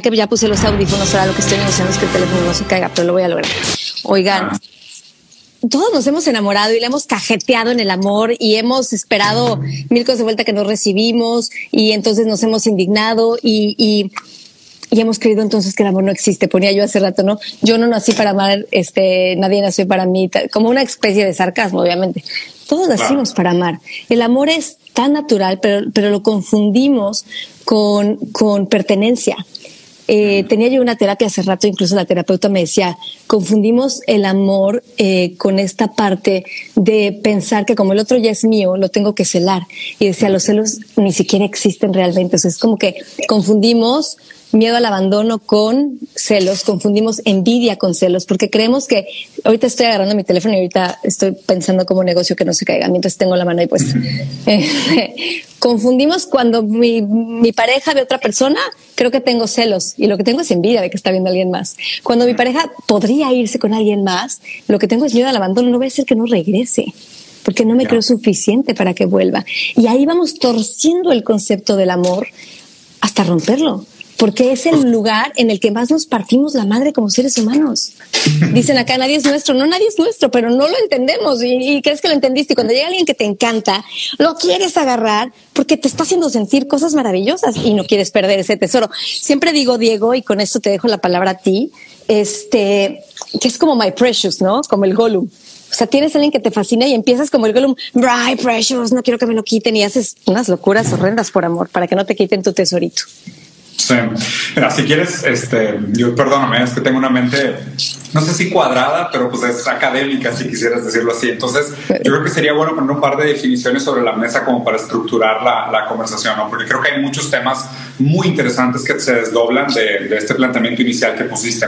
que ya puse los audífonos, ahora lo que estoy negociando es que el teléfono no se caiga, pero lo voy a lograr. Oigan, todos nos hemos enamorado y le hemos cajeteado en el amor y hemos esperado mil cosas de vuelta que no recibimos y entonces nos hemos indignado y, y, y, hemos creído entonces que el amor no existe. Ponía yo hace rato, ¿no? Yo no nací para amar, este, nadie nació para mí, como una especie de sarcasmo, obviamente. Todos nacimos para amar. El amor es tan natural, pero, pero lo confundimos con, con pertenencia. Eh, tenía yo una terapia hace rato, incluso la terapeuta me decía, confundimos el amor eh, con esta parte de pensar que como el otro ya es mío, lo tengo que celar. Y decía, los celos ni siquiera existen realmente. O sea, es como que confundimos miedo al abandono con celos, confundimos envidia con celos, porque creemos que ahorita estoy agarrando mi teléfono y ahorita estoy pensando como negocio que no se caiga mientras tengo la mano ahí pues confundimos cuando mi, mi, pareja ve otra persona, creo que tengo celos y lo que tengo es envidia de que está viendo a alguien más. Cuando mi pareja podría irse con alguien más, lo que tengo es miedo al abandono, no voy a ser que no regrese porque no me creo suficiente para que vuelva. Y ahí vamos torciendo el concepto del amor hasta romperlo porque es el lugar en el que más nos partimos la madre como seres humanos. Dicen acá, nadie es nuestro. No, nadie es nuestro, pero no lo entendemos y, crees que lo entendiste. Y cuando llega alguien que te encanta, lo quieres agarrar porque te está haciendo sentir cosas maravillosas y no quieres perder ese tesoro. Siempre digo, Diego, y con esto te dejo la palabra a ti, este, que es como my precious, ¿no? Como el Gollum. O sea, tienes a alguien que te fascina y empiezas como el Gollum, my precious, no quiero que me lo quiten y haces unas locuras horrendas por amor para que no te quiten tu tesorito. Sí. Mira, si quieres, este, yo perdóname, es que tengo una mente, no sé si cuadrada, pero pues es académica, si quisieras decirlo así. Entonces, yo creo que sería bueno poner un par de definiciones sobre la mesa como para estructurar la, la conversación, ¿no? Porque creo que hay muchos temas muy interesantes que se desdoblan de, de este planteamiento inicial que pusiste.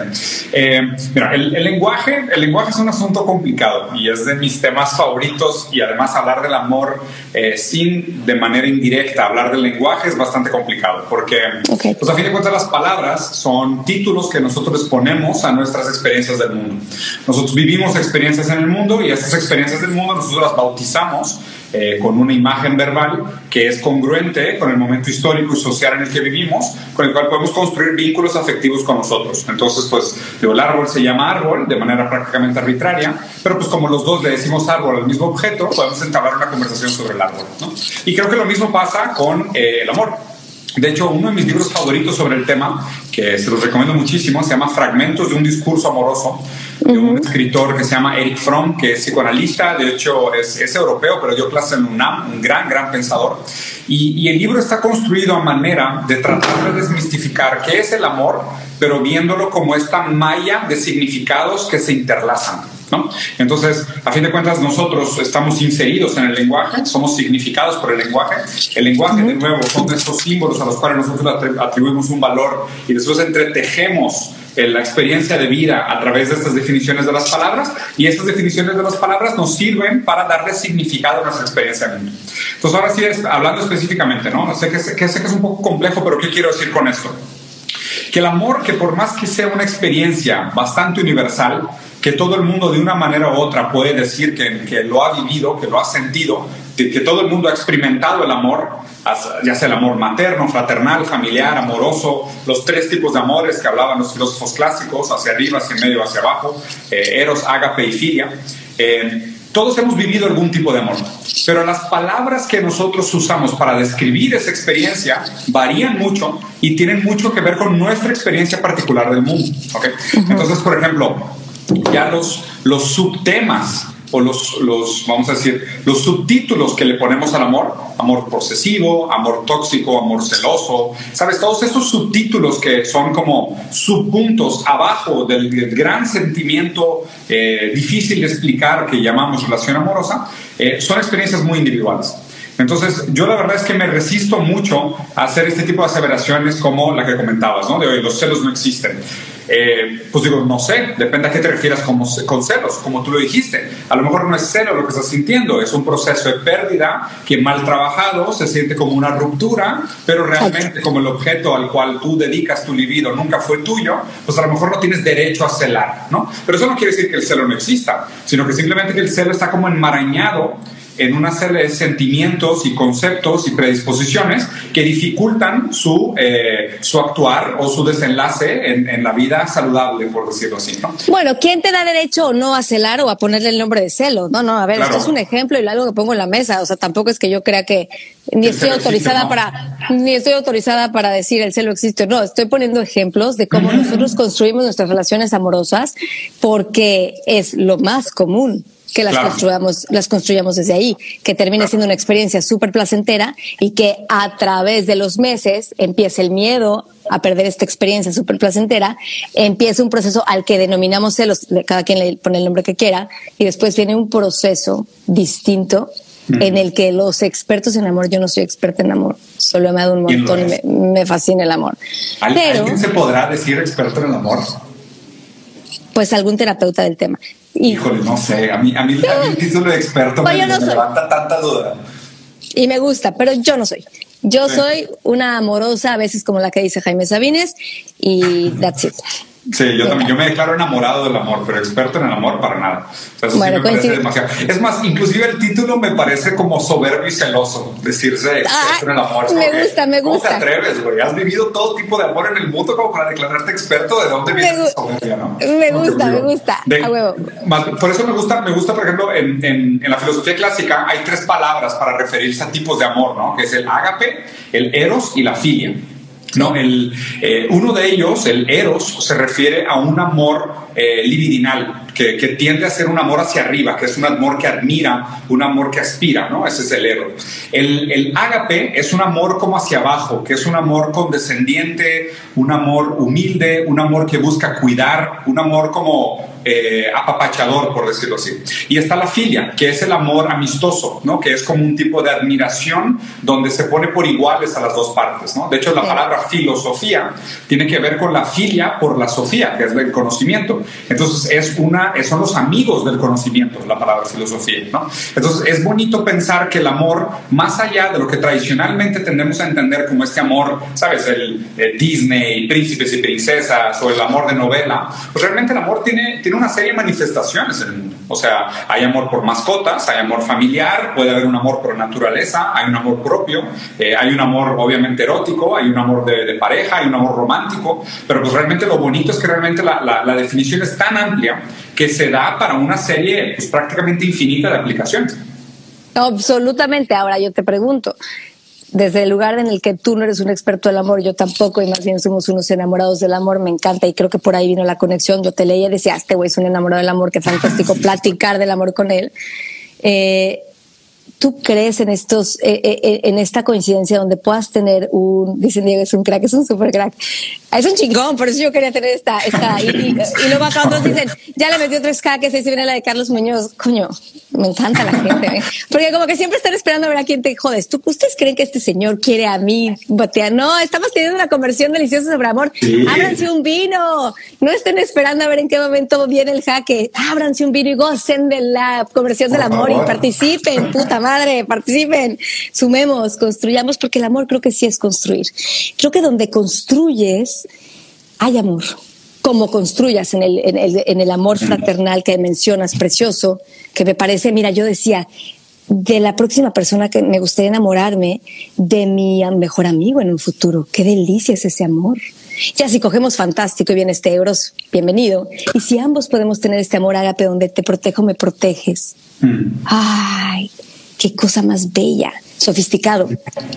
Eh, mira, el, el, lenguaje, el lenguaje es un asunto complicado y es de mis temas favoritos y además hablar del amor eh, sin de manera indirecta hablar del lenguaje es bastante complicado porque okay. pues a fin de cuentas las palabras son títulos que nosotros ponemos a nuestras experiencias del mundo. Nosotros vivimos experiencias en el mundo y esas experiencias del mundo nosotros las bautizamos eh, con una imagen verbal que es congruente con el momento histórico y social en el que vivimos, con el cual podemos construir vínculos afectivos con nosotros. Entonces, pues, digo, el árbol se llama árbol de manera prácticamente arbitraria, pero pues como los dos le decimos árbol al mismo objeto, podemos entablar una conversación sobre el árbol. ¿no? Y creo que lo mismo pasa con eh, el amor. De hecho, uno de mis libros favoritos sobre el tema, que se los recomiendo muchísimo, se llama Fragmentos de un discurso amoroso, de un escritor que se llama Eric Fromm, que es psicoanalista, de hecho es, es europeo, pero dio clase en UNAM, un gran, gran pensador. Y, y, el libro está construido a manera de tratar de desmistificar qué es el amor, pero viéndolo como esta malla de significados que se interlazan. ¿No? Entonces, a fin de cuentas, nosotros estamos inseridos en el lenguaje, somos significados por el lenguaje. El lenguaje, de nuevo, son estos símbolos a los cuales nosotros atribuimos un valor y después entretejemos la experiencia de vida a través de estas definiciones de las palabras y estas definiciones de las palabras nos sirven para darle significado a nuestra experiencia de mundo. Entonces, ahora sí, hablando específicamente, ¿no? Sé que, sé que es un poco complejo, pero ¿qué quiero decir con esto? Que el amor, que por más que sea una experiencia bastante universal, que todo el mundo de una manera u otra puede decir que, que lo ha vivido, que lo ha sentido, que, todo el mundo ha experimentado el amor, ya sea el amor materno, fraternal, familiar, amoroso, los tres tipos de amores que hablaban los filósofos clásicos, hacia arriba, hacia medio, hacia abajo, eh, eros, ágape y filia. Eh, todos hemos vivido algún tipo de amor, pero las palabras que nosotros usamos para describir esa experiencia varían mucho y tienen mucho que ver con nuestra experiencia particular del mundo. ¿okay? Entonces, por ejemplo, ya los, los subtemas o los, los, vamos a decir, los subtítulos que le ponemos al amor, amor posesivo, amor tóxico, amor celoso, ¿sabes? Todos estos subtítulos que son como subpuntos abajo del, del gran sentimiento eh, difícil de explicar que llamamos relación amorosa, eh, son experiencias muy individuales. Entonces, yo la verdad es que me resisto mucho a hacer este tipo de aseveraciones como la que comentabas, ¿no? De hoy, los celos no existen. Eh, pues digo, no sé, depende a qué te refieras como, con celos, como tú lo dijiste. A lo mejor no es celo lo que estás sintiendo, es un proceso de pérdida que mal trabajado se siente como una ruptura, pero realmente como el objeto al cual tú dedicas tu libido nunca fue tuyo, pues a lo mejor no tienes derecho a celar, ¿no? Pero eso no quiere decir que el celo no exista, sino que simplemente que el celo está como enmarañado en una serie de sentimientos y conceptos y predisposiciones que dificultan su, eh, su actuar o su desenlace en, la vida saludable, por decirlo así. ¿no? Bueno, ¿quién te da derecho o no a celar o a ponerle el nombre de celo? No, no, a ver, esto es un ejemplo y algo que pongo en la mesa. O sea, tampoco es que yo crea que ni estoy autorizada para ni estoy autorizada para decir el celo existe no. Estoy poniendo ejemplos de cómo nosotros construimos nuestras relaciones amorosas porque es lo más común que las construyamos, las construyamos desde ahí, que termine siendo una experiencia súper placentera y que a través de los meses empiece el miedo a perder esta experiencia súper placentera, empieza un proceso al que denominamos celos, cada quien le pone el nombre que quiera, y después viene un proceso distinto en el que los expertos en amor, yo no soy experta en amor, solo me ha dado un montón y me, fascina el amor. ¿Alguien se podrá decir experto en el amor? Pues algún terapeuta del tema. Híjole, no sé, a mí, a mí, el título de experto me, levanta tanta duda. Y me gusta, pero yo no soy. Yo soy una amorosa, a veces como la que dice Jaime Sabines, y that's it. Sí, yo también, yo me declaro enamorado del amor, pero experto en el amor para nada. bueno, me parece demasiado. Es más, inclusive el título me parece como soberbio y celoso, decirse experto ah, en el amor. Me gusta, me gusta. ¿Cómo te atreves, güey? Has vivido todo tipo de amor en el mundo como para declararte experto. ¿De dónde viene esa soberbia, no? Me gusta, me gusta. a huevo. por eso me gusta, me gusta, por ejemplo, en, en, en la filosofía clásica hay tres palabras para referirse a tipos de amor, ¿no? Que es el ágape, el eros y la filia. No, el, eh, uno de ellos, el eros, se refiere a un amor eh, libidinal, que, que, tiende a ser un amor hacia arriba, que es un amor que admira, un amor que aspira, ¿no? Ese es el eros. El, el ágape es un amor como hacia abajo, que es un amor condescendiente, un amor humilde, un amor que busca cuidar, un amor como eh, apapachador, por decirlo así. Y está la filia, que es el amor amistoso, ¿no? que es como un tipo de admiración donde se pone por iguales a las dos partes. ¿no? De hecho, la palabra filosofía tiene que ver con la filia por la sofía, que es el conocimiento. Entonces, es una, son los amigos del conocimiento, la palabra filosofía. ¿no? Entonces, es bonito pensar que el amor, más allá de lo que tradicionalmente tendemos a entender como este amor, ¿sabes? El, el Disney, príncipes y princesas, o el amor de novela, pues realmente el amor tiene una serie de manifestaciones en el mundo. O sea, hay amor por mascotas, hay amor familiar, puede haber un amor por naturaleza, hay un amor propio, eh, hay un amor obviamente erótico, hay un amor de, pareja, hay un amor romántico, pero pues realmente lo bonito es que realmente la, la, definición es tan amplia que se da para una serie pues, prácticamente infinita de aplicaciones. Absolutamente. Ahora yo te pregunto, desde el lugar en el que tú no eres un experto del amor, yo tampoco, y más bien somos unos enamorados del amor, me encanta y creo que por ahí vino la conexión. Yo te leía y decía, este güey es un enamorado del amor, qué fantástico platicar del amor con él. Eh, ¿Tú crees en estos, eh, eh, en esta coincidencia donde puedas tener un, dicen Diego, es un crack, es un super crack, es un chingón, por eso yo quería tener esta, esta, y, y, luego acá otros dicen, ya le metió tres K, que se viene la de Carlos Muñoz. Coño, me encanta la gente, ¿eh? porque como que siempre están esperando a ver a quién te jodes. ¿Tú, ¿Ustedes creen que este señor quiere a mí batear? No, estamos teniendo una conversión deliciosa sobre amor. Ábranse un vino. No estén esperando a ver en qué momento viene el jaque. Ábranse un vino y gocen de la conversión del amor y participen, puta madre, participen. Sumemos, construyamos, porque el amor creo que sí es construir. Creo que donde construyes, hay amor. Como construyas en el, en el, en el amor fraternal que mencionas, precioso, que me parece, mira, yo decía, de la próxima persona que me gustaría enamorarme, de mi mejor amigo en un futuro. Qué delicia es ese amor. Ya si cogemos fantástico y bien este euros, bienvenido. Y si ambos podemos tener este amor ágape donde te protejo, me proteges. Ay, qué cosa más bella, sofisticado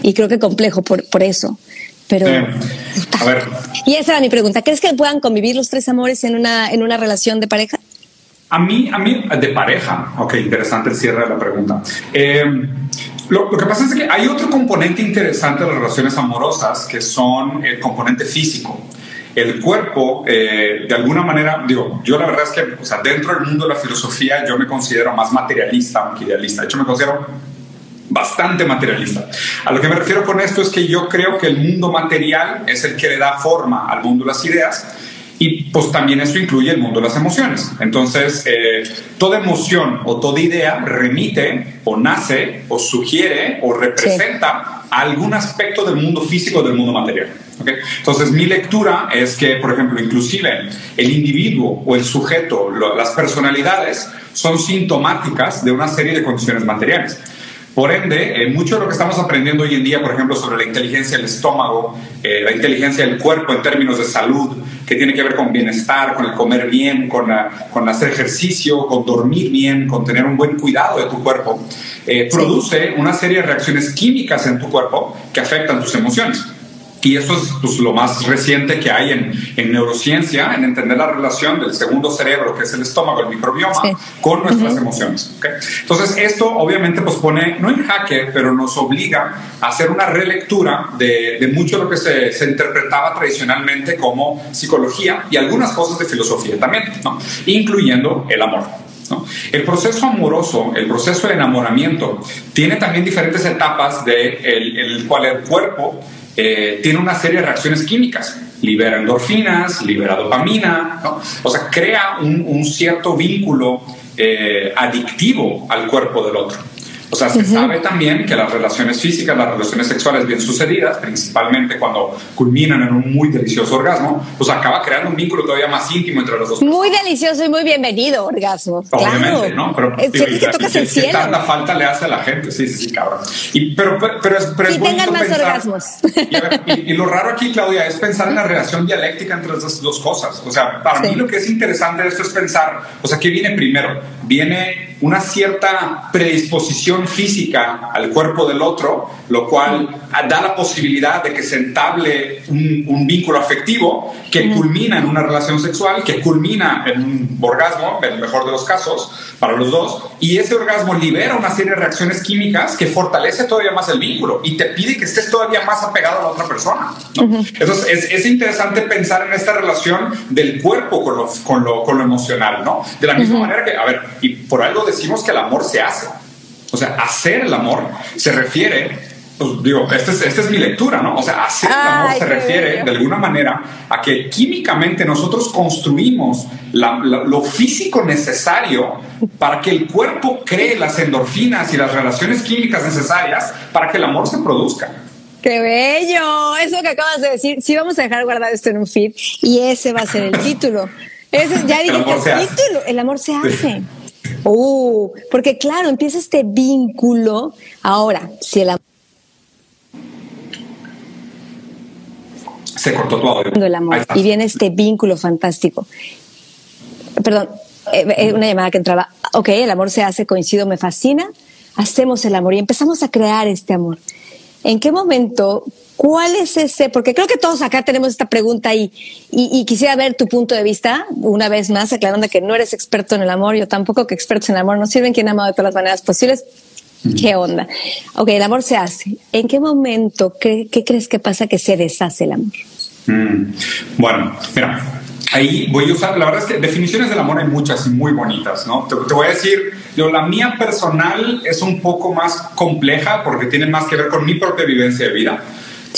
y creo que complejo por, por eso. Pero, a ver. Y esa era mi pregunta. ¿Crees que puedan convivir los tres amores en una, en una relación de pareja? A mí, a mí, de pareja. Ok, interesante el cierre de la pregunta. Eh, lo, que pasa es que hay otro componente interesante de las relaciones amorosas que son el componente físico. El cuerpo, eh, de alguna manera, digo, yo la verdad es que, o sea, dentro del mundo de la filosofía, yo me considero más materialista que idealista. De hecho, me considero bastante materialista. A lo que me refiero con esto es que yo creo que el mundo material es el que le da forma al mundo de las ideas y pues también eso incluye el mundo de las emociones. Entonces, eh, toda emoción o toda idea remite o nace o sugiere o representa algún aspecto del mundo físico del mundo material. Entonces, mi lectura es que, por ejemplo, inclusive el individuo o el sujeto, las personalidades, son sintomáticas de una serie de condiciones materiales. Por ende, eh, mucho de lo que estamos aprendiendo hoy en día, por ejemplo, sobre la inteligencia del estómago, eh, la inteligencia del cuerpo en términos de salud, que tiene que ver con bienestar, con el comer bien, con, con hacer ejercicio, con dormir bien, con tener un buen cuidado de tu cuerpo, eh, produce una serie de reacciones químicas en tu cuerpo que afectan tus emociones. Y eso es pues, lo más reciente que hay en, en, neurociencia, en entender la relación del segundo cerebro, que es el estómago, el microbioma, con nuestras emociones. Entonces, esto obviamente pues pone, no en jaque, pero nos obliga a hacer una relectura de, de mucho de lo que se, se, interpretaba tradicionalmente como psicología y algunas cosas de filosofía también, ¿no? incluyendo el amor. ¿no? El proceso amoroso, el proceso de enamoramiento, tiene también diferentes etapas de el, el cual el cuerpo eh, tiene una serie de reacciones químicas. Libera endorfinas, libera dopamina, o sea, crea un, cierto vínculo eh, adictivo al cuerpo del otro. O sea, se sabe también que las relaciones físicas, las relaciones sexuales bien sucedidas, principalmente cuando culminan en un muy delicioso orgasmo, pues acaba creando un vínculo todavía más íntimo entre los dos. Muy delicioso y muy bienvenido orgasmo. Obviamente, ¿no? Pero es, que tocas el cielo. tanta falta le hace a la gente, sí, sí, sí, cabrón. Y, pero, pero, pero, es, pero y tengan más orgasmos. Y, lo raro aquí, Claudia, es pensar en la relación dialéctica entre esas dos cosas. O sea, para mí lo que es interesante de esto es pensar, o sea, ¿qué viene primero? Viene una cierta predisposición física al cuerpo del otro, lo cual da la posibilidad de que se entable un, vínculo afectivo que culmina en una relación sexual, que culmina en un orgasmo, en el mejor de los casos, para los dos, y ese orgasmo libera una serie de reacciones químicas que fortalece todavía más el vínculo y te pide que estés todavía más apegado a la otra persona. Entonces es, interesante pensar en esta relación del cuerpo con lo, con lo, con lo emocional, ¿no? De la misma manera que, a ver, y por algo decimos que el amor se hace. O sea, hacer el amor se refiere pues digo, esta es, esta es, mi lectura, ¿no? O sea, hacer el amor se refiere de alguna manera a que químicamente nosotros construimos lo físico necesario para que el cuerpo cree las endorfinas y las relaciones químicas necesarias para que el amor se produzca. ¡Qué bello! Eso que acabas de decir, sí vamos a dejar guardado esto en un feed y ese va a ser el título. Ese, ya dijiste el, título, el amor se hace. Uh, porque claro, empieza este vínculo. Ahora, si el amor se cortó tu audio. El amor, y viene este vínculo fantástico. Perdón, eh, eh, una llamada que entraba. Ok, el amor se hace, coincido, me fascina. Hacemos el amor y empezamos a crear este amor. ¿En qué momento ¿Cuál es ese? Porque creo que todos acá tenemos esta pregunta y, y, quisiera ver tu punto de vista, una vez más, aclarando que no eres experto en el amor, yo tampoco que expertos en el amor no sirven, quien ama de todas las maneras posibles. ¿Qué onda? Ok, el amor se hace. ¿En qué momento, qué, crees que pasa que se deshace el amor? Mm. Bueno, mira, ahí voy a usar, la verdad es que definiciones del amor hay muchas y muy bonitas, ¿no? Te, voy a decir, yo, la mía personal es un poco más compleja porque tiene más que ver con mi propia vivencia de vida.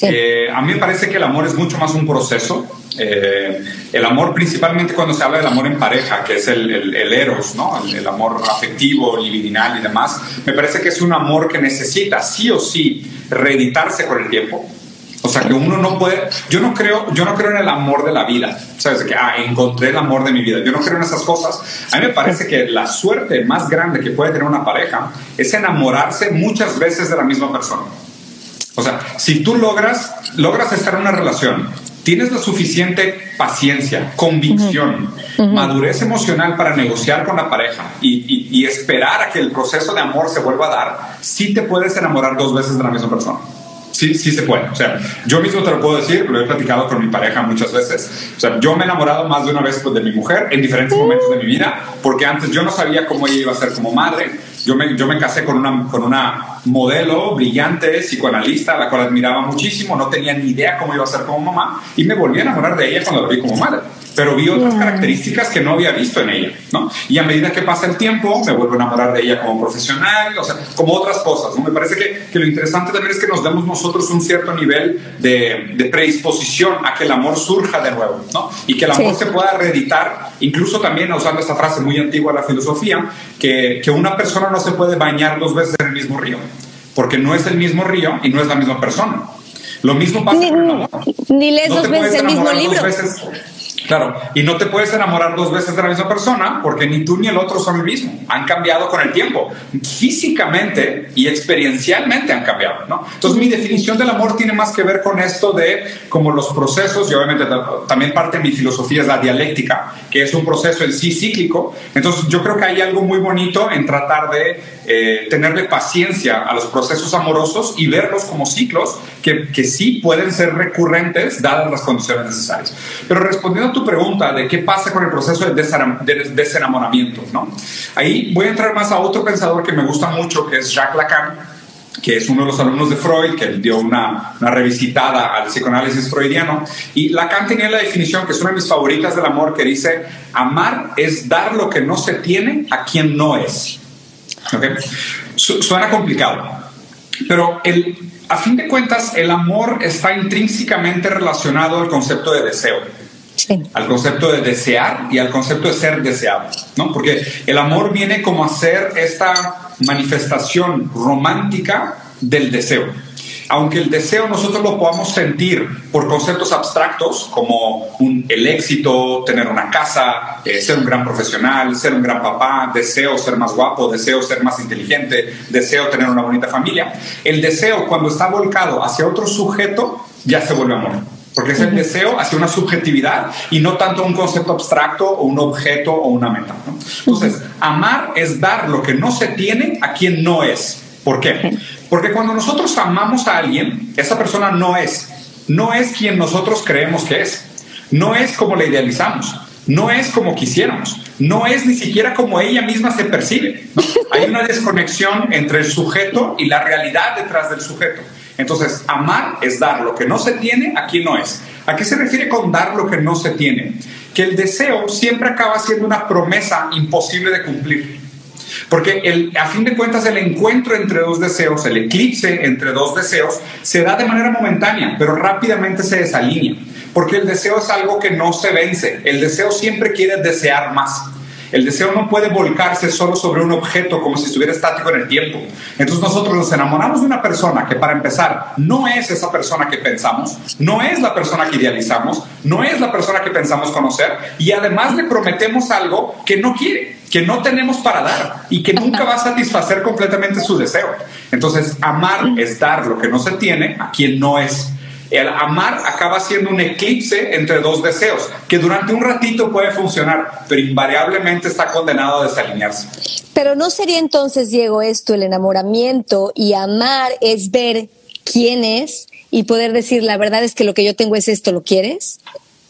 Eh, a mí me parece que el amor es mucho más un proceso. Eh, el amor, principalmente cuando se habla del amor en pareja, que es el, el, eros. El, amor afectivo, libidinal y demás, me parece que es un amor que necesita sí o sí reeditarse con el tiempo. O sea, que uno no puede, yo no creo, yo no creo en el amor de la vida, ¿sabes? Que, ah, encontré el amor de mi vida. Yo no creo en esas cosas. A mí me parece que la suerte más grande que puede tener una pareja es enamorarse muchas veces de la misma persona. O sea, si tú logras, logras estar en una relación, tienes la suficiente paciencia, convicción, madurez emocional para negociar con la pareja y, esperar a que el proceso de amor se vuelva a dar, sí te puedes enamorar dos veces de la misma persona. Sí, sí se puede. O sea, yo mismo te lo puedo decir, lo he platicado con mi pareja muchas veces. O sea, yo me he enamorado más de una vez pues, de mi mujer en diferentes momentos de mi vida, porque antes yo no sabía cómo ella iba a ser como madre. Yo me, yo me casé con una, con una modelo brillante, psicoanalista, a la cual admiraba muchísimo, no tenía ni idea cómo iba a ser como mamá, y me volví a enamorar de ella cuando la vi como madre pero vi otras características que no había visto en ella, ¿no? Y a medida que pasa el tiempo, me vuelvo a enamorar de ella como profesional, o sea, como otras cosas, ¿no? Me parece que, que lo interesante también es que nos demos nosotros un cierto nivel de, de, predisposición a que el amor surja de nuevo, ¿no? Y que el amor se pueda reeditar, incluso también usando esta frase muy antigua de la filosofía, que, que una persona no se puede bañar dos veces en el mismo río, porque no es el mismo río y no es la misma persona. Lo mismo pasa ni, con el amor. Ni lees dos veces el mismo libro. Claro, y no te puedes enamorar dos veces de la misma persona porque ni tú ni el otro son el mismo. Han cambiado con el tiempo. Físicamente y experiencialmente han cambiado, ¿no? Entonces mi definición del amor tiene más que ver con esto de como los procesos y obviamente también parte de mi filosofía es la dialéctica, que es un proceso en sí cíclico. Entonces yo creo que hay algo muy bonito en tratar de eh, tenerle paciencia a los procesos amorosos y verlos como ciclos que, que sí pueden ser recurrentes dadas las condiciones necesarias. Pero respondiendo a tu pregunta de qué pasa con el proceso de desenamoramiento, ¿no? Ahí voy a entrar más a otro pensador que me gusta mucho, que es Jacques Lacan, que es uno de los alumnos de Freud, que dio una, una, revisitada al psicoanálisis freudiano. Y Lacan tenía la definición, que es una de mis favoritas del amor, que dice, amar es dar lo que no se tiene a quien no es. ¿Okay? suena complicado, pero el, a fin de cuentas el amor está intrínsecamente relacionado al concepto de deseo. Al concepto de desear y al concepto de ser deseado, ¿no? Porque el amor viene como a ser esta manifestación romántica del deseo aunque el deseo nosotros lo podamos sentir por conceptos abstractos como el éxito, tener una casa, eh, ser un gran profesional, ser un gran papá, deseo ser más guapo, deseo ser más inteligente, deseo tener una bonita familia, el deseo cuando está volcado hacia otro sujeto ya se vuelve amor. Porque es el deseo hacia una subjetividad y no tanto un concepto abstracto o un objeto o una meta. Entonces, amar es dar lo que no se tiene a quien no es. ¿Por qué? Porque cuando nosotros amamos a alguien, esa persona no es, no es quien nosotros creemos que es, no es como la idealizamos, no es como quisiéramos, no es ni siquiera como ella misma se percibe. Hay una desconexión entre el sujeto y la realidad detrás del sujeto. Entonces, amar es dar lo que no se tiene a quien no es. ¿A qué se refiere con dar lo que no se tiene? Que el deseo siempre acaba siendo una promesa imposible de cumplir. Porque el, a fin de cuentas el encuentro entre dos deseos, el eclipse entre dos deseos, se da de manera momentánea, pero rápidamente se desalinea. Porque el deseo es algo que no se vence. El deseo siempre quiere desear más. El deseo no puede volcarse solo sobre un objeto como si estuviera estático en el tiempo. Entonces nosotros nos enamoramos de una persona que para empezar no es esa persona que pensamos, no es la persona que idealizamos, no es la persona que pensamos conocer y además le prometemos algo que no quiere que no tenemos para dar y que nunca va a satisfacer completamente su deseo. Entonces, amar es dar lo que no se tiene a quien no es. El amar acaba siendo un eclipse entre dos deseos, que durante un ratito puede funcionar, pero invariablemente está condenado a desalinearse. Pero no sería entonces, Diego, esto el enamoramiento y amar es ver quién es y poder decir, la verdad es que lo que yo tengo es esto, ¿lo quieres?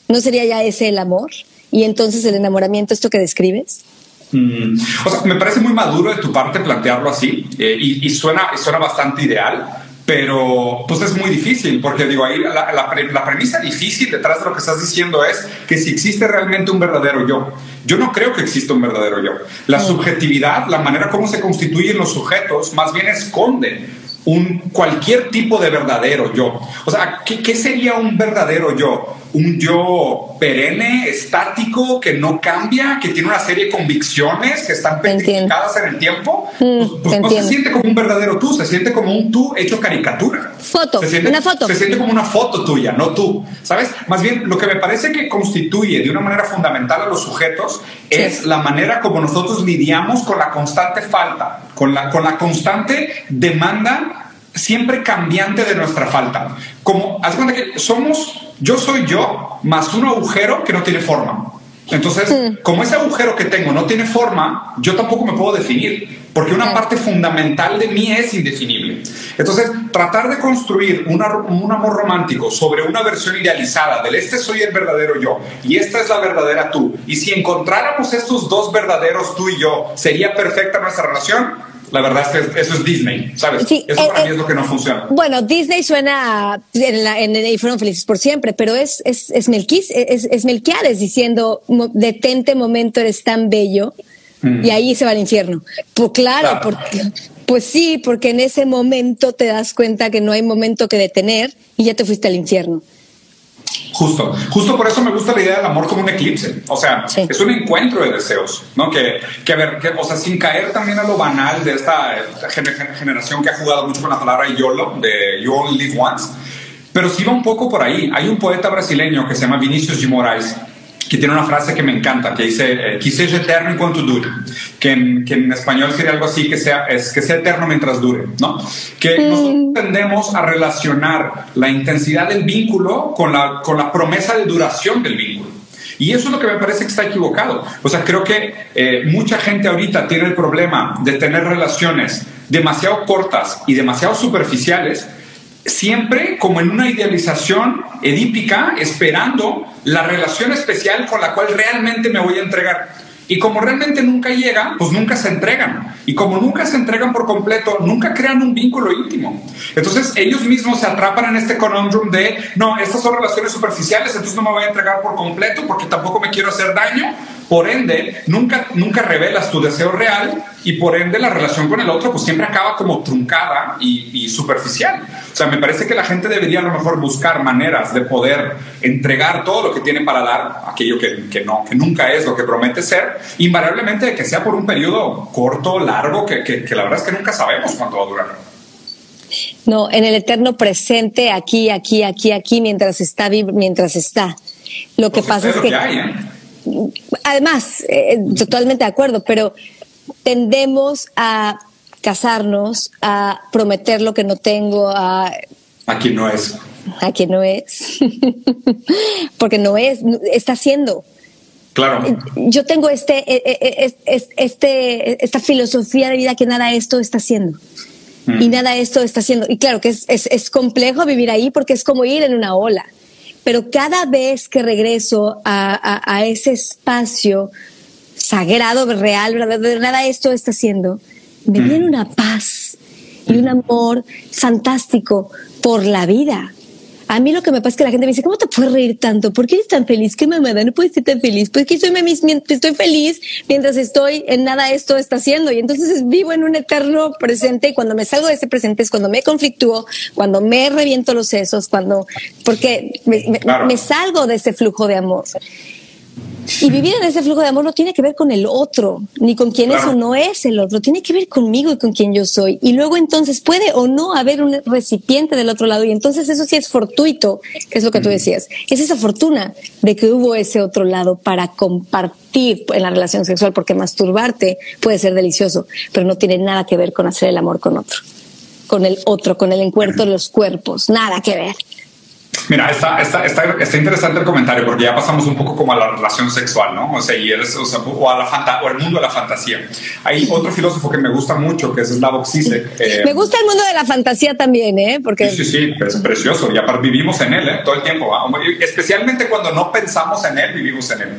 ¿No sería ya ese el amor? Y entonces el enamoramiento, esto que describes? Mm, o sea, me parece muy maduro de tu parte plantearlo así eh, y, suena, suena bastante ideal, pero pues es muy difícil porque digo ahí la, la, premisa difícil detrás de lo que estás diciendo es que si existe realmente un verdadero yo. Yo no creo que exista un verdadero yo. La subjetividad, la manera como se constituyen los sujetos, más bien esconde un, cualquier tipo de verdadero yo. O sea, ¿qué, ¿qué, sería un verdadero yo? Un yo perenne, estático, que no cambia, que tiene una serie de convicciones que están petrificadas en el tiempo. Mm, pues, pues no se siente como un verdadero tú, se siente como un tú hecho caricatura. Foto, una foto. Se siente como una foto tuya, no tú. ¿Sabes? Más bien, lo que me parece que constituye de una manera fundamental a los sujetos es la manera como nosotros lidiamos con la constante falta, con la, con la constante demanda siempre cambiante de nuestra falta. Como, haz cuenta que somos, yo soy yo, más un agujero que no tiene forma. Entonces, como ese agujero que tengo no tiene forma, yo tampoco me puedo definir, porque una parte fundamental de mí es indefinible. Entonces, tratar de construir un amor romántico sobre una versión idealizada del este soy el verdadero yo y esta es la verdadera tú, y si encontráramos estos dos verdaderos tú y yo, ¿sería perfecta nuestra relación? La verdad es que eso es Disney, ¿sabes? eso eh, para mí eh, es lo que no funciona. Bueno, Disney suena en, la, en, Y fueron felices por siempre, pero es, es, es, es, Melquiades diciendo, detente momento, eres tan bello, mm. y ahí se va al infierno. Pues claro, Porque, pues sí, porque en ese momento te das cuenta que no hay momento que detener y ya te fuiste al infierno. Justo, justo por eso me gusta la idea del amor como un eclipse. O sea, es un encuentro de deseos, ¿no? Que, que a ver, que, o sea, sin caer también a lo banal de esta, generación que ha jugado mucho con la palabra YOLO, de You Only Live Once. pero sí va un poco por ahí. Hay un poeta brasileño que se llama Vinicius de Moraes que tiene una frase que me encanta, que dice, eh, que sea eterno en cuanto dure, que en, que en, español sería algo así, que sea, es, que sea eterno mientras dure, ¿no? Que mm. nosotros tendemos a relacionar la intensidad del vínculo con la, con la promesa de duración del vínculo. Y eso es lo que me parece que está equivocado. O sea, creo que eh, mucha gente ahorita tiene el problema de tener relaciones demasiado cortas y demasiado superficiales siempre como en una idealización edípica, esperando la relación especial con la cual realmente me voy a entregar. Y como realmente nunca llega, pues nunca se entregan. Y como nunca se entregan por completo, nunca crean un vínculo íntimo. Entonces ellos mismos se atrapan en este conundrum de, no, estas son relaciones superficiales, entonces no me voy a entregar por completo porque tampoco me quiero hacer daño. Por ende, nunca, nunca revelas tu deseo real y por ende la relación con el otro pues siempre acaba como truncada y, superficial. O sea, me parece que la gente debería a lo mejor buscar maneras de poder entregar todo lo que tiene para dar, aquello que, que no, que nunca es lo que promete ser, invariablemente que sea por un periodo corto, largo, que, que, la verdad es que nunca sabemos cuánto va a durar. No, en el eterno presente, aquí, aquí, aquí, aquí, mientras está, mientras está. Lo que pues pasa es que... ¿eh? Además, eh, totalmente de acuerdo, pero tendemos a casarnos, a prometer lo que no tengo, a... A quien no es. A quien no es. Porque no es, está siendo. Claro. Yo tengo este, e, e, e, este, esta filosofía de vida que nada esto está haciendo. Mm. Y nada esto está haciendo. Y claro que es, es, es complejo vivir ahí porque es como ir en una ola. Pero cada vez que regreso a, a, a ese espacio sagrado, real, de nada esto está haciendo, me viene una paz y un amor fantástico por la vida. A mí lo que me pasa es que la gente me dice, ¿cómo te puedes reír tanto? ¿Por qué eres tan feliz? ¿Qué mamada? No puedes ser tan feliz. Pues que estoy, estoy feliz mientras estoy en nada esto está haciendo. Y entonces vivo en un eterno presente y cuando me salgo de ese presente es cuando me conflictúo, cuando me reviento los sesos, cuando, porque me salgo de ese flujo de amor. Y vivir en ese flujo de amor no tiene que ver con el otro, ni con quién es o no es el otro, tiene que ver conmigo y con quien yo soy. Y luego entonces puede o no haber un recipiente del otro lado. Y entonces eso sí es fortuito, que es lo que tú decías. Es esa fortuna de que hubo ese otro lado para compartir en la relación sexual, porque masturbarte puede ser delicioso, pero no tiene nada que ver con hacer el amor con otro, con el otro, con el encuentro de los cuerpos, nada que ver. Mira, está, está, está, está, interesante el comentario porque ya pasamos un poco como a la relación sexual, ¿no? O sea, y o, sea, o, a la fanta o al mundo de la fantasía. Hay otro filósofo que me gusta mucho, que es Slavoj Zizek. Eh, me gusta el mundo de la fantasía también, ¿eh? Porque... Sí, sí, sí, es precioso. Y aparte vivimos en él, ¿eh? Todo el tiempo. Especialmente cuando no pensamos en él, vivimos en él.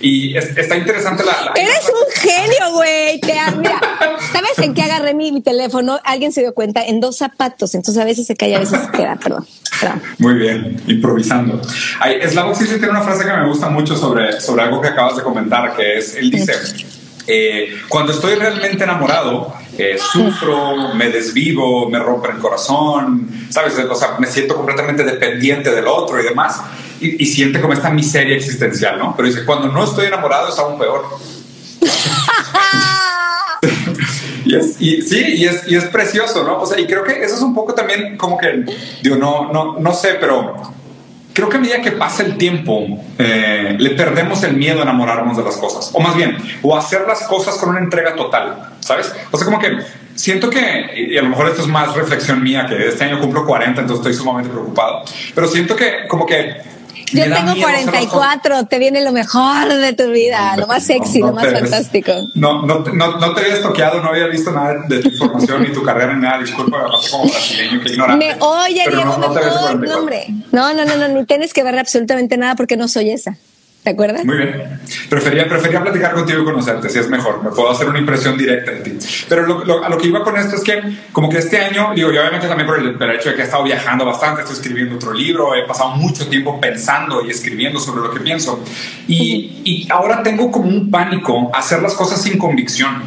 Y está interesante la... Eres un genio, güey. Mira, ¿sabes en qué agarré mi, mi teléfono? Alguien se dio cuenta en dos zapatos. Entonces a veces se cae, a veces se queda, perdón. Muy bien, improvisando. Slavoj Zizek tiene una frase que me gusta mucho sobre, sobre algo que acabas de comentar, que es, él dice, eh, cuando estoy realmente enamorado, eh, sufro, me desvivo, me rompe el corazón, ¿sabes? O sea, me siento completamente dependiente del otro y demás, y, y siente como esta miseria existencial, ¿no? Pero dice, cuando no estoy enamorado es aún peor. Y, es, y sí, y es, y es precioso, ¿no? O sea, y creo que eso es un poco también como que, digo, no, no, no sé, pero creo que a medida que pasa el tiempo, eh, le perdemos el miedo a enamorarnos de las cosas. O más bien, o hacer las cosas con una entrega total, ¿sabes? O sea, como que siento que, y a lo mejor esto es más reflexión mía, que este año cumplo 40, entonces estoy sumamente preocupado, pero siento que como que yo tengo 44, te viene lo mejor de tu vida, lo más sexy, lo más fantástico. No, no, no, te había toqueado, no había visto nada de tu formación ni tu carrera ni nada. Disculpa, como brasileño, que ignorante. Me oye, Diego, no, no, no, no, no, no tienes que ver absolutamente nada porque no soy esa. ¿Te acuerdas? Muy bien. Prefería, prefería platicar contigo y conocerte, si es mejor. Me puedo hacer una impresión directa de ti. Pero lo, a lo que iba con esto es que, como que este año, digo, y obviamente también por el, hecho de que he estado viajando bastante, estoy escribiendo otro libro, he pasado mucho tiempo pensando y escribiendo sobre lo que pienso. Y, y ahora tengo como un pánico a hacer las cosas sin convicción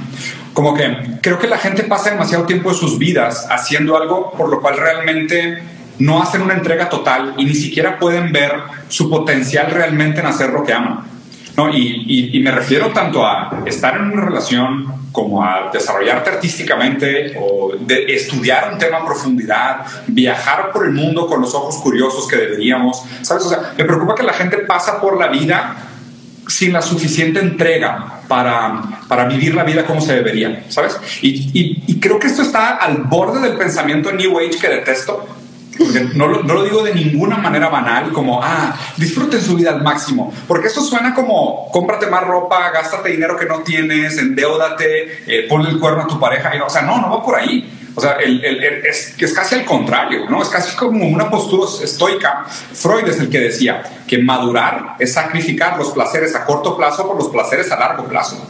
como que creo que la gente pasa demasiado tiempo de sus vidas haciendo algo por lo cual realmente no hacen una entrega total y ni siquiera pueden ver su potencial realmente en hacer lo que aman. ¿no? Y, me refiero tanto a estar en una relación como a desarrollarte artísticamente o de estudiar un tema a profundidad, viajar por el mundo con los ojos curiosos que deberíamos, ¿sabes? O sea, me preocupa que la gente pasa por la vida sin la suficiente entrega para, para vivir la vida como se debería, ¿sabes? Y, y creo que esto está al borde del pensamiento New Age que detesto, no lo, digo de ninguna manera banal, como, ah, disfruten su vida al máximo, porque eso suena como, cómprate más ropa, gástate dinero que no tienes, endeudate, eh, ponle el cuerno a tu pareja, y, o sea, no, no va por ahí. O sea, el, el, es, es, casi al contrario, ¿no? Es casi como una postura estoica. Freud es el que decía que madurar es sacrificar los placeres a corto plazo por los placeres a largo plazo.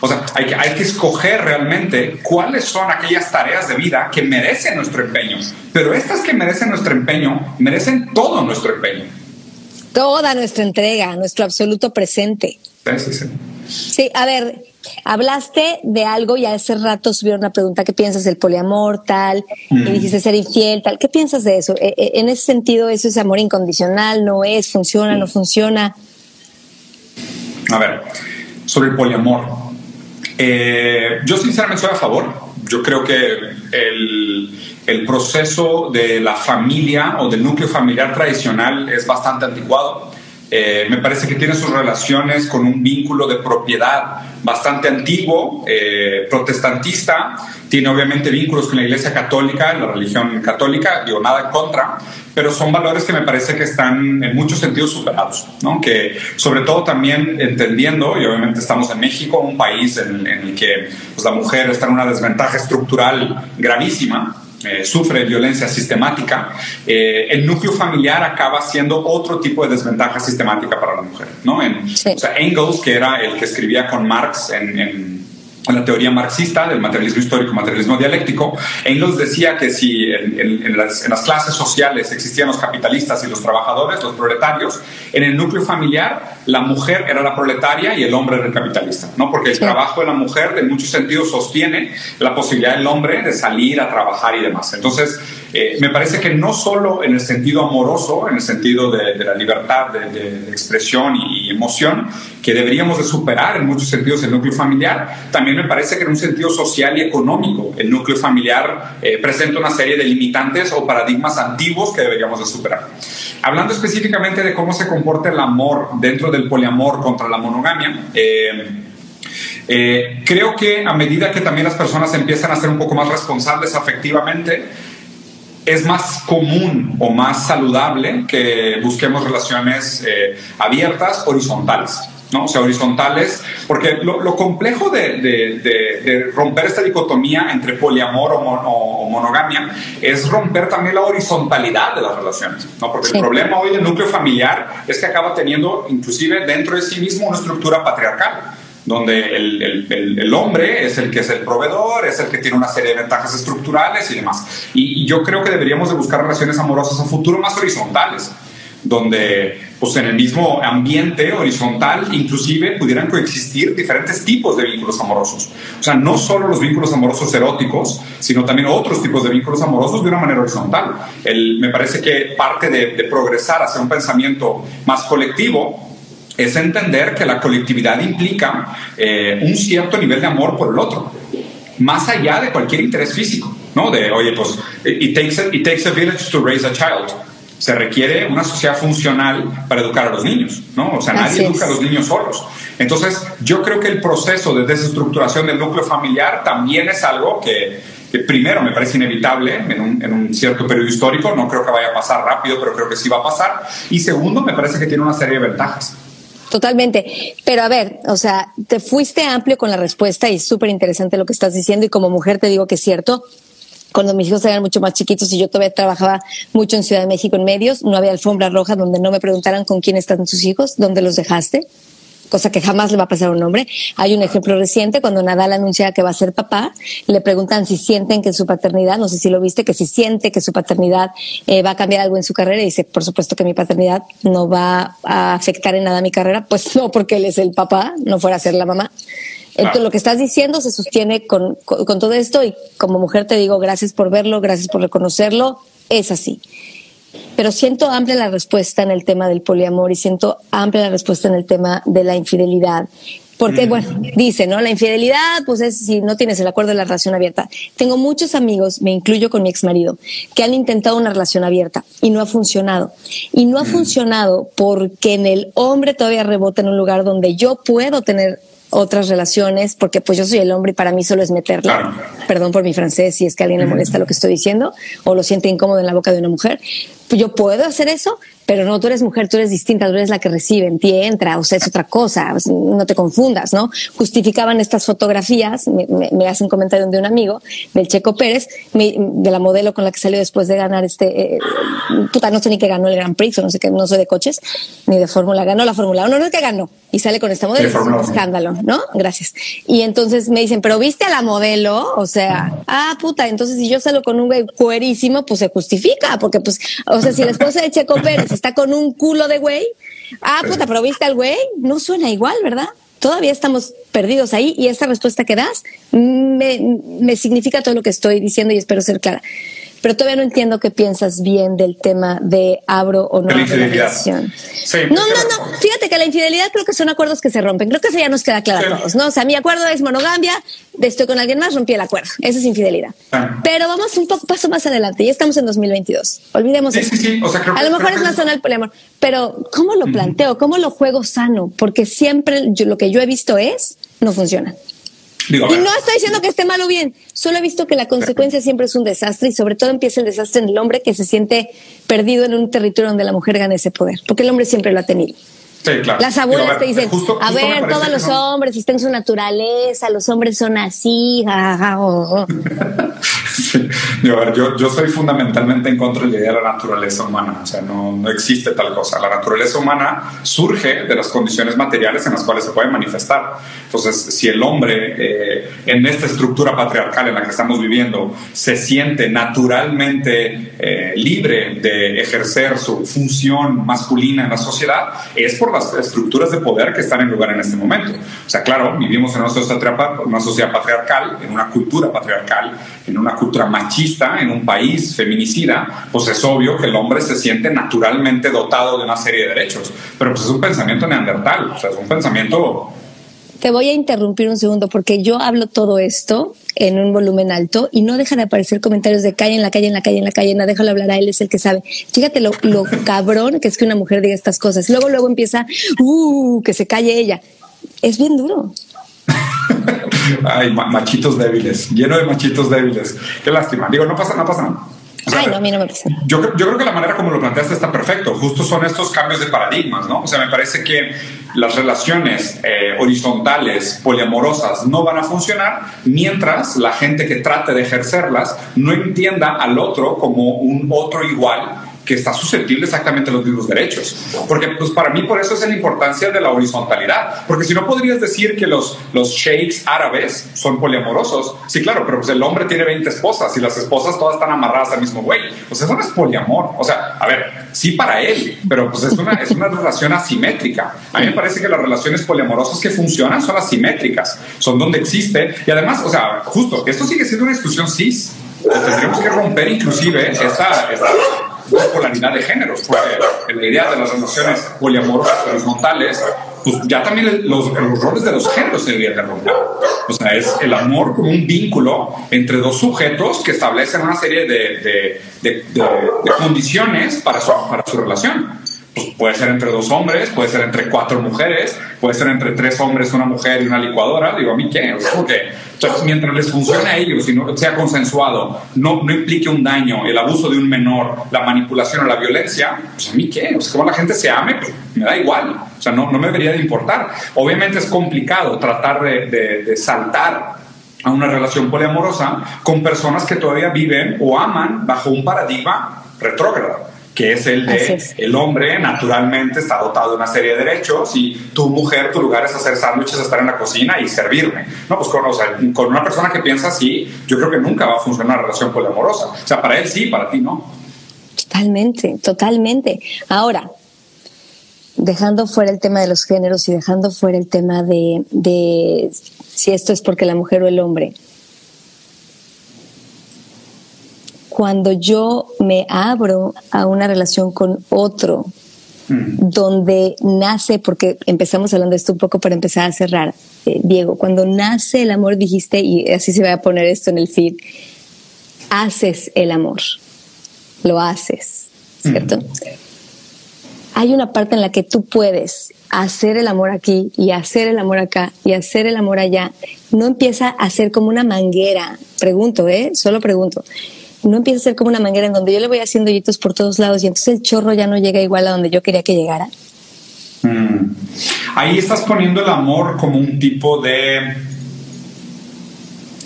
O sea, hay que, hay que escoger realmente cuáles son aquellas tareas de vida que merecen nuestro empeño. Pero estas que merecen nuestro empeño, merecen todo nuestro empeño. Toda nuestra entrega, nuestro absoluto presente. Sí, sí, sí. Sí, a ver, hablaste de algo y hace rato subieron una pregunta, ¿qué piensas del poliamor, tal? Y dijiste ser infiel, tal. ¿Qué piensas de eso? E, e, en ese sentido, ¿eso es amor incondicional? ¿No es? ¿Funciona? ¿No funciona? A ver, sobre el poliamor. Eh, yo sinceramente soy a favor. Yo creo que el, proceso de la familia o del núcleo familiar tradicional es bastante anticuado. Eh, me parece que tiene sus relaciones con un vínculo de propiedad bastante antiguo, eh, protestantista, tiene obviamente vínculos con la Iglesia Católica, la religión católica, digo nada en contra, pero son valores que me parece que están en muchos sentidos superados, ¿no? que sobre todo también entendiendo, y obviamente estamos en México, un país en, el que pues, la mujer está en una desventaja estructural gravísima, eh, sufre violencia sistemática, eh, el núcleo familiar acaba siendo otro tipo de desventaja sistemática para la mujer. ¿no? En, O sea, Engels, que era el que escribía con Marx en, en en la teoría marxista del materialismo histórico, materialismo dialéctico, Engels decía que si en, las, clases sociales existían los capitalistas y los trabajadores, los proletarios, en el núcleo familiar la mujer era la proletaria y el hombre era el capitalista, ¿no? Porque el trabajo de la mujer en muchos sentidos sostiene la posibilidad del hombre de salir a trabajar y demás. Entonces, eh, me parece que no solo en el sentido amoroso, en el sentido de, la libertad de, expresión y, emoción, que deberíamos de superar en muchos sentidos el núcleo familiar, también me parece que en un sentido social y económico el núcleo familiar eh, presenta una serie de limitantes o paradigmas antiguos que deberíamos de superar. Hablando específicamente de cómo se comporta el amor dentro del poliamor contra la monogamia, eh, creo que a medida que también las personas empiezan a ser un poco más responsables afectivamente, es más común o más saludable que busquemos relaciones eh, abiertas, horizontales. ¿no? O sea, horizontales, porque lo, complejo de, romper esta dicotomía entre poliamor o, monogamia es romper también la horizontalidad de las relaciones, ¿no? Porque el problema hoy del núcleo familiar es que acaba teniendo inclusive dentro de sí mismo una estructura patriarcal donde el, el, el, hombre es el que es el proveedor, es el que tiene una serie de ventajas estructurales y demás. Y, yo creo que deberíamos de buscar relaciones amorosas a futuro más horizontales, donde pues en el mismo ambiente horizontal inclusive pudieran coexistir diferentes tipos de vínculos amorosos. O sea, no solo los vínculos amorosos eróticos, sino también otros tipos de vínculos amorosos de una manera horizontal. El, me parece que parte de, de progresar hacia un pensamiento más colectivo es entender que la colectividad implica eh, un cierto nivel de amor por el otro, más allá de cualquier interés físico, ¿no? De, oye, pues, it takes a, it takes a village to raise a child. Se requiere una sociedad funcional para educar a los niños, ¿no? O sea, nadie educa a los niños solos. Entonces, yo creo que el proceso de desestructuración del núcleo familiar también es algo que, que primero me parece inevitable en un, en un, cierto periodo histórico, no creo que vaya a pasar rápido, pero creo que sí va a pasar. Y segundo, me parece que tiene una serie de ventajas. Totalmente. Pero a ver, o sea, te fuiste amplio con la respuesta y súper interesante lo que estás diciendo y como mujer te digo que es cierto. Cuando mis hijos eran mucho más chiquitos y yo todavía trabajaba mucho en Ciudad de México en medios, no había alfombra roja donde no me preguntaran con quién están sus hijos, dónde los dejaste cosa que jamás le va a pasar a un hombre. Hay un ejemplo reciente cuando Nadal anuncia que va a ser papá, le preguntan si sienten que su paternidad, no sé si lo viste, que si siente que su paternidad eh, va a cambiar algo en su carrera y dice, por supuesto que mi paternidad no va a afectar en nada mi carrera, pues no, porque él es el papá, no fuera a ser la mamá. Entonces, lo que estás diciendo se sostiene con, todo esto y como mujer te digo gracias por verlo, gracias por reconocerlo, es así. Pero siento amplia la respuesta en el tema del poliamor y siento amplia la respuesta en el tema de la infidelidad. Porque, bueno, dice, ¿no? La infidelidad, pues es si no tienes el acuerdo de la relación abierta. Tengo muchos amigos, me incluyo con mi ex marido, que han intentado una relación abierta y no ha funcionado. Y no ha funcionado porque en el hombre todavía rebota en un lugar donde yo puedo tener otras relaciones, porque pues yo soy el hombre y para mí solo es meterla. Perdón por mi francés si es que a alguien le molesta lo que estoy diciendo o lo siente incómodo en la boca de una mujer. Yo puedo hacer eso, pero no, tú eres mujer, tú eres distinta, tú eres la que recibe, en ti entra, o sea, es otra cosa, no te confundas, ¿no? Justificaban estas fotografías, me, me, hacen comentario de un amigo, del Checo Pérez, de la modelo con la que salió después de ganar este, eh, puta, no sé ni qué ganó el Grand Prix, o no sé qué, no soy de coches, ni de Fórmula, ganó la Fórmula 1, no es que ganó, y sale con esta modelo, es un escándalo, ¿no? Gracias. Y entonces me dicen, pero viste a la modelo, o sea, ah, puta, entonces si yo salgo con un güey cuerísimo, pues se justifica, porque pues, o sea, si la esposa de Checo Pérez está con un culo de güey. Ah, puta, pero viste al güey. No suena igual, ¿verdad? Todavía estamos perdidos ahí y esta respuesta que das me, me significa todo lo que estoy diciendo y espero ser clara pero todavía no entiendo qué piensas bien del tema de abro o no la infidelidad. no, no, no. Fíjate que la infidelidad creo que son acuerdos que se rompen. Creo que eso ya nos queda claro a todos, ¿no? O sea, mi acuerdo es monogamia, estoy con alguien más, rompí el acuerdo. Eso es infidelidad. Ah. Pero vamos un poco paso más adelante. Ya estamos en 2022. Olvidemos eso. a lo mejor es más zona del poliamor. Pero ¿cómo lo planteo? ¿Cómo lo juego sano? Porque siempre lo que yo he visto es no funciona y no estoy diciendo que esté mal o bien, solo he visto que la consecuencia siempre es un desastre y sobre todo empieza el desastre en el hombre que se siente perdido en un territorio donde la mujer gana ese poder, porque el hombre siempre lo ha tenido. Sí, claro. Las abuelas te dicen, a ver, todos los hombres están en su naturaleza, los hombres son así, Yo, yo, soy fundamentalmente en contra de la idea de la naturaleza humana, o sea, no, no, existe tal cosa. La naturaleza humana surge de las condiciones materiales en las cuales se puede manifestar. Entonces, si el hombre eh, en esta estructura patriarcal en la que estamos viviendo se siente naturalmente eh, libre de ejercer su función masculina en la sociedad, es por las estructuras de poder que están en lugar en este momento. O sea, claro, vivimos en una sociedad, una sociedad patriarcal, en una cultura patriarcal, en una cultura machista, en un país feminicida, pues es obvio que el hombre se siente naturalmente dotado de una serie de derechos. Pero pues es un pensamiento neandertal, o sea, es un pensamiento te voy a interrumpir un segundo porque yo hablo todo esto en un volumen alto y no dejan de aparecer comentarios de calle en la calle, en la calle, en la calle, no, déjalo hablar a él, es el que sabe. Fíjate lo, lo cabrón que es que una mujer diga estas cosas. Luego, luego empieza, uh, que se calle ella. Es bien duro. Ay, machitos débiles, lleno de machitos débiles. Qué lástima. Digo, no pasa, no pasa nada. Ay, no, a mí no me pasa. Yo, yo, creo que la manera como lo planteaste está perfecto. Justo son estos cambios de paradigmas, ¿no? O sea, me parece que las relaciones eh, horizontales, poliamorosas, no van a funcionar mientras la gente que trate de ejercerlas no entienda al otro como un otro igual que está susceptible exactamente a los mismos derechos. Porque pues para mí por eso es la importancia de la horizontalidad. Porque si no podrías decir que los, los sheiks árabes son poliamorosos. Sí, claro, pero pues el hombre tiene 20 esposas y las esposas todas están amarradas al mismo güey. Pues eso no es poliamor. O sea, a ver, sí para él, pero pues es una, es una relación asimétrica. A mí me parece que las relaciones poliamorosas que funcionan son asimétricas. Son donde existe. Y además, o sea, justo, esto sigue siendo una exclusión cis. Tendríamos que romper inclusive esta, esta polaridad de géneros, porque la idea de las relaciones poliamorosas horizontales, pues ya también los, los roles de los géneros se deberían de romper. O sea, es el amor como un vínculo entre dos sujetos que establecen una serie de, de, de, condiciones para su, para su relación. Puede ser entre dos hombres, puede ser entre cuatro mujeres, puede ser entre tres hombres, una mujer y una licuadora. Digo, ¿a mí qué? O sea, porque mientras les funcione a ellos y no sea consensuado, no, no implique un daño, el abuso de un menor, la manipulación o la violencia, pues a mí qué? O como la gente se ame, pues me da igual. O sea, no, no me debería de importar. Obviamente es complicado tratar de saltar a una relación poliamorosa con personas que todavía viven o aman bajo un paradigma retrógrado que es el de el hombre naturalmente está dotado de una serie de derechos y tu mujer, tu lugar es hacer sándwiches, estar en la cocina y servirme. No, pues con, con una persona que piensa así, yo creo que nunca va a funcionar una relación poliamorosa. O sea, para él sí, para ti no. Totalmente, totalmente. Ahora, dejando fuera el tema de los géneros y dejando fuera el tema de, de si esto es porque la mujer o el hombre, cuando yo me abro a una relación con otro, donde nace, porque empezamos hablando de esto un poco para empezar a cerrar, eh, Diego, cuando nace el amor dijiste, y así se va a poner esto en el feed, haces el amor, lo haces, ¿cierto? Hay una parte en la que tú puedes hacer el amor aquí y hacer el amor acá y hacer el amor allá. No empieza a ser como una manguera, pregunto, ¿eh? Solo pregunto no empieza a ser como una manguera en donde yo le voy haciendo hoyitos por todos lados y entonces el chorro ya no llega igual a donde yo quería que llegara. Mm. Ahí estás poniendo el amor como un tipo de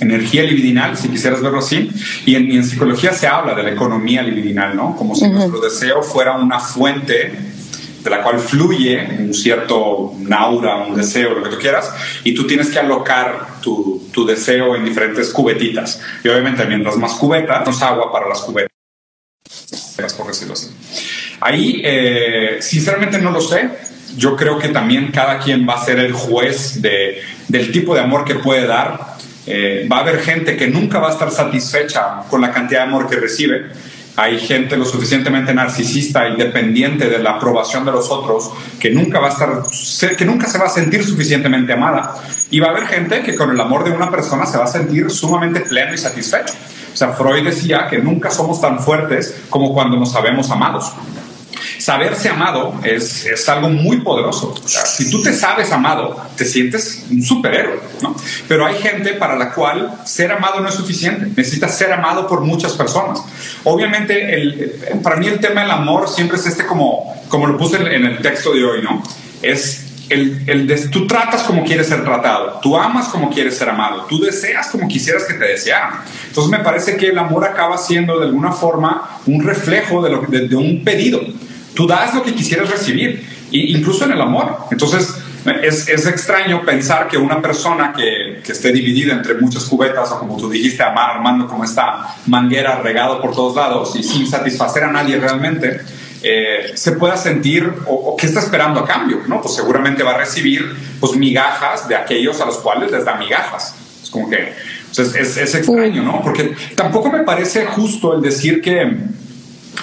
energía libidinal, si quisieras verlo así. Y en, psicología se habla de la economía libidinal, ¿no? Como si nuestro deseo fuera una fuente de la cual fluye un cierto naura, un deseo, lo que tú quieras, y tú tienes que alocar tu, tu deseo en diferentes cubetitas. Y obviamente mientras más cubetas, menos agua para las cubetas, por decirlo así. Ahí, eh, sinceramente no lo sé. Yo creo que también cada quien va a ser el juez de, del tipo de amor que puede dar. Eh, va a haber gente que nunca va a estar satisfecha con la cantidad de amor que recibe hay gente lo suficientemente narcisista y dependiente de la aprobación de los otros que nunca va a estar, que nunca se va a sentir suficientemente amada. Y va a haber gente que con el amor de una persona se va a sentir sumamente pleno y satisfecho. O sea, Freud decía que nunca somos tan fuertes como cuando nos sabemos amados saberse amado es, es algo muy poderoso. si tú te sabes amado, te sientes un superhéroe, ¿no? Pero hay gente para la cual ser amado no es suficiente. Necesitas ser amado por muchas personas. Obviamente, el, para mí el tema del amor siempre es este como, como lo puse en el texto de hoy, ¿no? Es el, el tú tratas como quieres ser tratado, tú amas como quieres ser amado, tú deseas como quisieras que te desearan. Entonces me parece que el amor acaba siendo de alguna forma un reflejo de, lo, de un pedido. Tú das lo que quisieras recibir, incluso en el amor. Entonces, es, es, extraño pensar que una persona que, que, esté dividida entre muchas cubetas, o como tú dijiste, armando como esta manguera regado por todos lados y sin satisfacer a nadie realmente, eh, se pueda sentir o, qué está esperando a cambio, ¿no? Pues seguramente va a recibir pues migajas de aquellos a los cuales les da migajas. Es como que pues, es, es extraño, ¿no? Porque tampoco me parece justo el decir que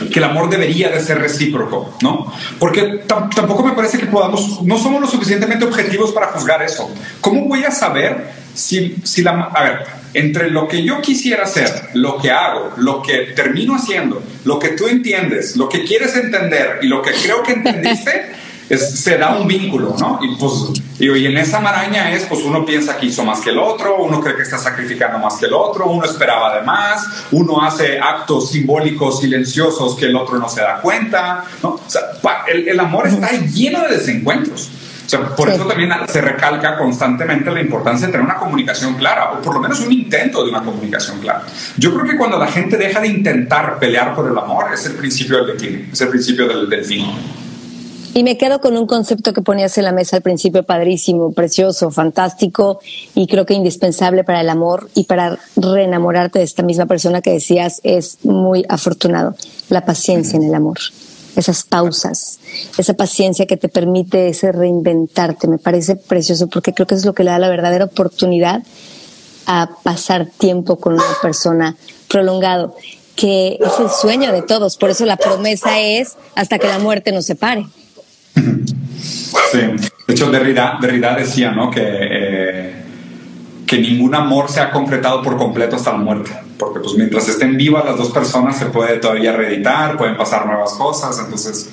que el amor debería de ser recíproco, ¿no? Porque tampoco me parece que podamos, no somos lo suficientemente objetivos para juzgar eso. ¿Cómo voy a saber si, si la... A ver, entre lo que yo quisiera hacer, lo que hago, lo que termino haciendo, lo que tú entiendes, lo que quieres entender y lo que creo que entendiste, se da un vínculo, ¿no? Y pues, y en esa maraña es, pues uno piensa que hizo más que el otro, uno cree que está sacrificando más que el otro, uno esperaba de más, uno hace actos simbólicos silenciosos que el otro no se da cuenta, ¿no? O sea, el, amor está lleno de desencuentros. O sea, por eso también se recalca constantemente la importancia de tener una comunicación clara, o por lo menos un intento de una comunicación clara. Yo creo que cuando la gente deja de intentar pelear por el amor, es el principio del declive, es el principio del, del fin. Y me quedo con un concepto que ponías en la mesa al principio, padrísimo, precioso, fantástico y creo que indispensable para el amor y para reenamorarte de esta misma persona que decías es muy afortunado. La paciencia en el amor, esas pausas, esa paciencia que te permite ese reinventarte, me parece precioso porque creo que es lo que le da la verdadera oportunidad a pasar tiempo con una persona prolongado, que es el sueño de todos. Por eso la promesa es hasta que la muerte nos separe. Sí, de hecho Derrida, Derrida decía ¿no? que, eh, que ningún amor se ha concretado por completo hasta la muerte, porque pues mientras estén vivas las dos personas se puede todavía reeditar, pueden pasar nuevas cosas, entonces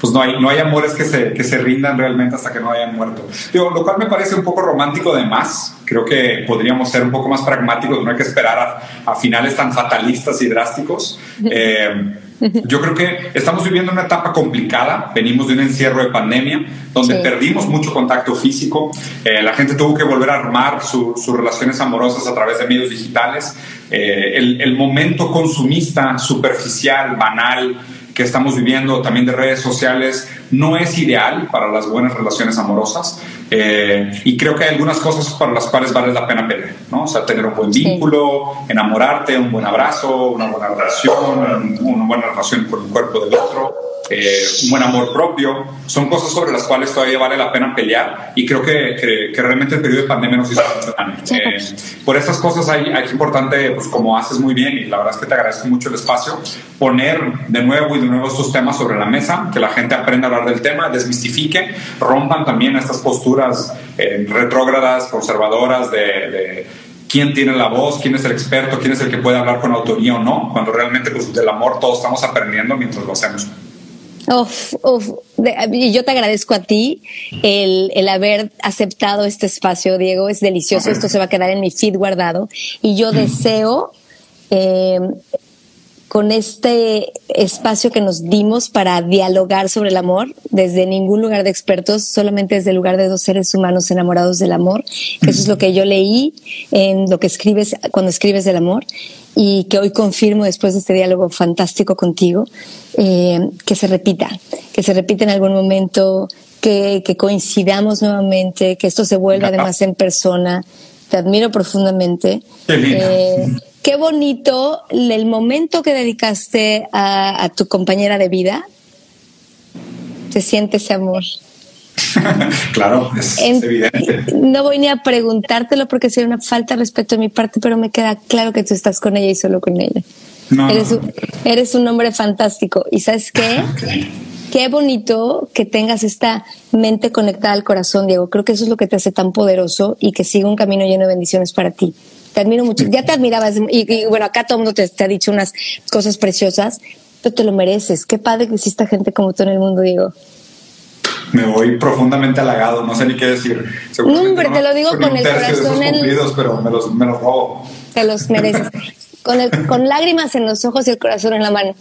pues no hay, no hay amores que se, que se rindan realmente hasta que no hayan muerto. Digo, lo cual me parece un poco romántico de más, creo que podríamos ser un poco más pragmáticos, no hay que esperar a, finales tan fatalistas y drásticos. Eh, yo creo que estamos viviendo una etapa complicada, venimos de un encierro de pandemia, donde perdimos mucho contacto físico, eh, la gente tuvo que volver a armar sus relaciones amorosas a través de medios digitales, eh, el, el momento consumista, superficial, banal, que estamos viviendo también de redes sociales no es ideal para las buenas relaciones amorosas. Eh, y creo que hay algunas cosas para las cuales vale la pena pelear, ¿no? O sea, tener un buen vínculo, enamorarte, un buen abrazo, una buena relación, una buena relación con el cuerpo del otro eh, un buen amor propio, son cosas sobre las cuales todavía vale la pena pelear y creo que, que, realmente el periodo de pandemia nos hizo mucho daño. Eh, por estas cosas hay, hay importante, pues como haces muy bien y la verdad es que te agradezco mucho el espacio, poner de nuevo y de nuevo estos temas sobre la mesa, que la gente aprenda a hablar del tema, desmistifiquen, rompan también estas posturas eh, retrógradas, conservadoras de, de quién tiene la voz, quién es el experto, quién es el que puede hablar con autoría o no, cuando realmente pues, del amor todos estamos aprendiendo mientras lo hacemos. Uf, uf. Yo te agradezco a ti el, el, haber aceptado este espacio, Diego. Es delicioso. Esto se va a quedar en mi feed guardado. Y yo deseo, eh, con este espacio que nos dimos para dialogar sobre el amor, desde ningún lugar de expertos, solamente desde el lugar de dos seres humanos enamorados del amor. Eso es lo que yo leí en lo que escribes cuando escribes del amor y que hoy confirmo después de este diálogo fantástico contigo, eh, que se repita, que se repita en algún momento, que, que coincidamos nuevamente, que esto se vuelva además en persona. Te admiro profundamente. Qué, eh, qué bonito el momento que dedicaste a, a tu compañera de vida. Se siente ese amor. claro, es, evidente. No voy ni a preguntártelo porque sería una falta de respeto de mi parte, pero me queda claro que tú estás con ella y solo con ella. Eres, Un, eres un hombre fantástico. ¿Y sabes qué? Qué bonito que tengas esta mente conectada al corazón, Diego. Creo que eso es lo que te hace tan poderoso y que siga un camino lleno de bendiciones para ti. Te admiro mucho. Ya te admirabas y, bueno, acá todo el mundo te, te, ha dicho unas cosas preciosas, pero te lo mereces. Qué padre que exista gente como tú en el mundo, Diego me voy profundamente halagado, no sé ni qué decir. No, hombre, te lo digo con el corazón en pero me los, me los robo. Te los mereces. con, el, con lágrimas en los ojos y el corazón en la mano.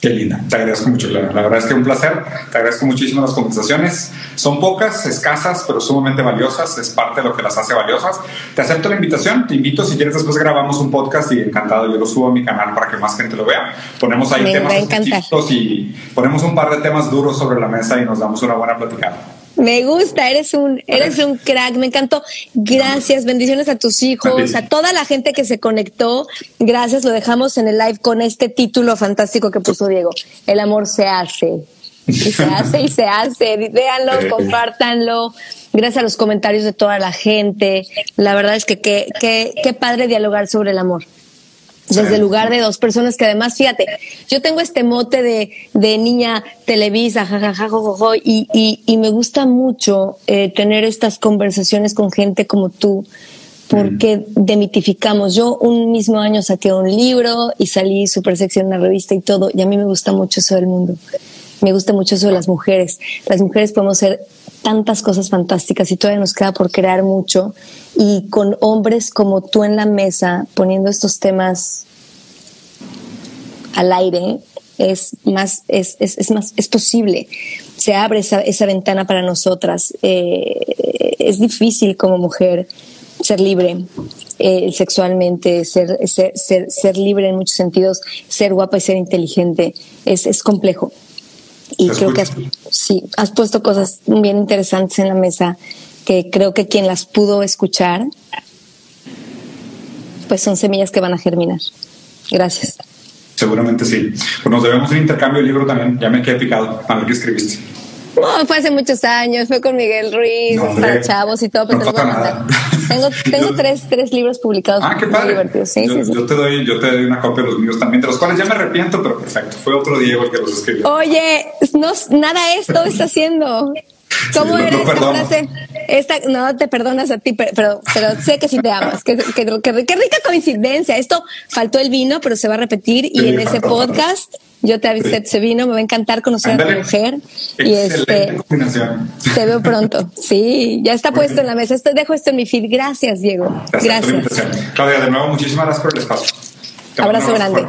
Qué linda, te agradezco mucho. La, verdad es que un placer. Te agradezco muchísimo las conversaciones. Son pocas, escasas, pero sumamente valiosas. Es parte de lo que las hace valiosas. Te acepto la invitación. Te invito. Si quieres, después grabamos un podcast y encantado. Yo lo subo a mi canal para que más gente lo vea. Ponemos ahí temas y ponemos un par de temas duros sobre la mesa y nos damos una buena platicada. Me gusta, eres un, eres un crack, me encantó. Gracias, bendiciones a tus hijos, a toda la gente que se conectó. Gracias, lo dejamos en el live con este título fantástico que puso Diego. El amor se hace. Y se hace y se hace. Véanlo, compártanlo. Gracias a los comentarios de toda la gente. La verdad es que qué, qué, qué padre dialogar sobre el amor desde el lugar de dos personas que además, fíjate, yo tengo este mote de, de niña televisa, jajaja, y, y, y me gusta mucho eh, tener estas conversaciones con gente como tú, porque mm. demitificamos. Yo un mismo año saqué un libro y salí súper sexy en una revista y todo, y a mí me gusta mucho eso del mundo. Me gusta mucho eso de las mujeres. Las mujeres podemos ser tantas cosas fantásticas y todavía nos queda por crear mucho. Y con hombres como tú en la mesa, poniendo estos temas al aire, es más, es, es, es más, es posible. Se abre esa, esa ventana para nosotras. Eh, es difícil como mujer ser libre eh, sexualmente, ser, ser, ser, ser, libre en muchos sentidos, ser guapa y ser inteligente. Es, es complejo. Y creo que has, sí, has puesto cosas bien interesantes en la mesa que creo que quien las pudo escuchar, pues son semillas que van a germinar. Gracias. Seguramente sí. Pues nos debemos un intercambio de libro también. Ya me quedé picado a ver qué escribiste. No, fue hace muchos años, fue con Miguel Ruiz, para chavos y todo, pero no Tengo, tengo tres, tres libros publicados. Ah, qué padre. Sí, yo, sí, yo, te doy, yo te doy una copia de los míos también, de los cuales ya me arrepiento, pero perfecto. Fue otro Diego el que los escribió. Oye, no, nada esto está haciendo. ¿Cómo eres esta frase? Esta, no te perdonas a ti, pero, pero, sé que sí te amas. Qué que, rica coincidencia. Esto faltó el vino, pero se va a repetir. y en ese podcast yo te avisé ese vino. Me va a encantar conocer a tu mujer. y este, te veo pronto. Sí, ya está puesto en la mesa. Esto, dejo esto en mi feed. Gracias, Diego. Gracias. Claudia, de nuevo, muchísimas gracias por el espacio. Abrazo grande.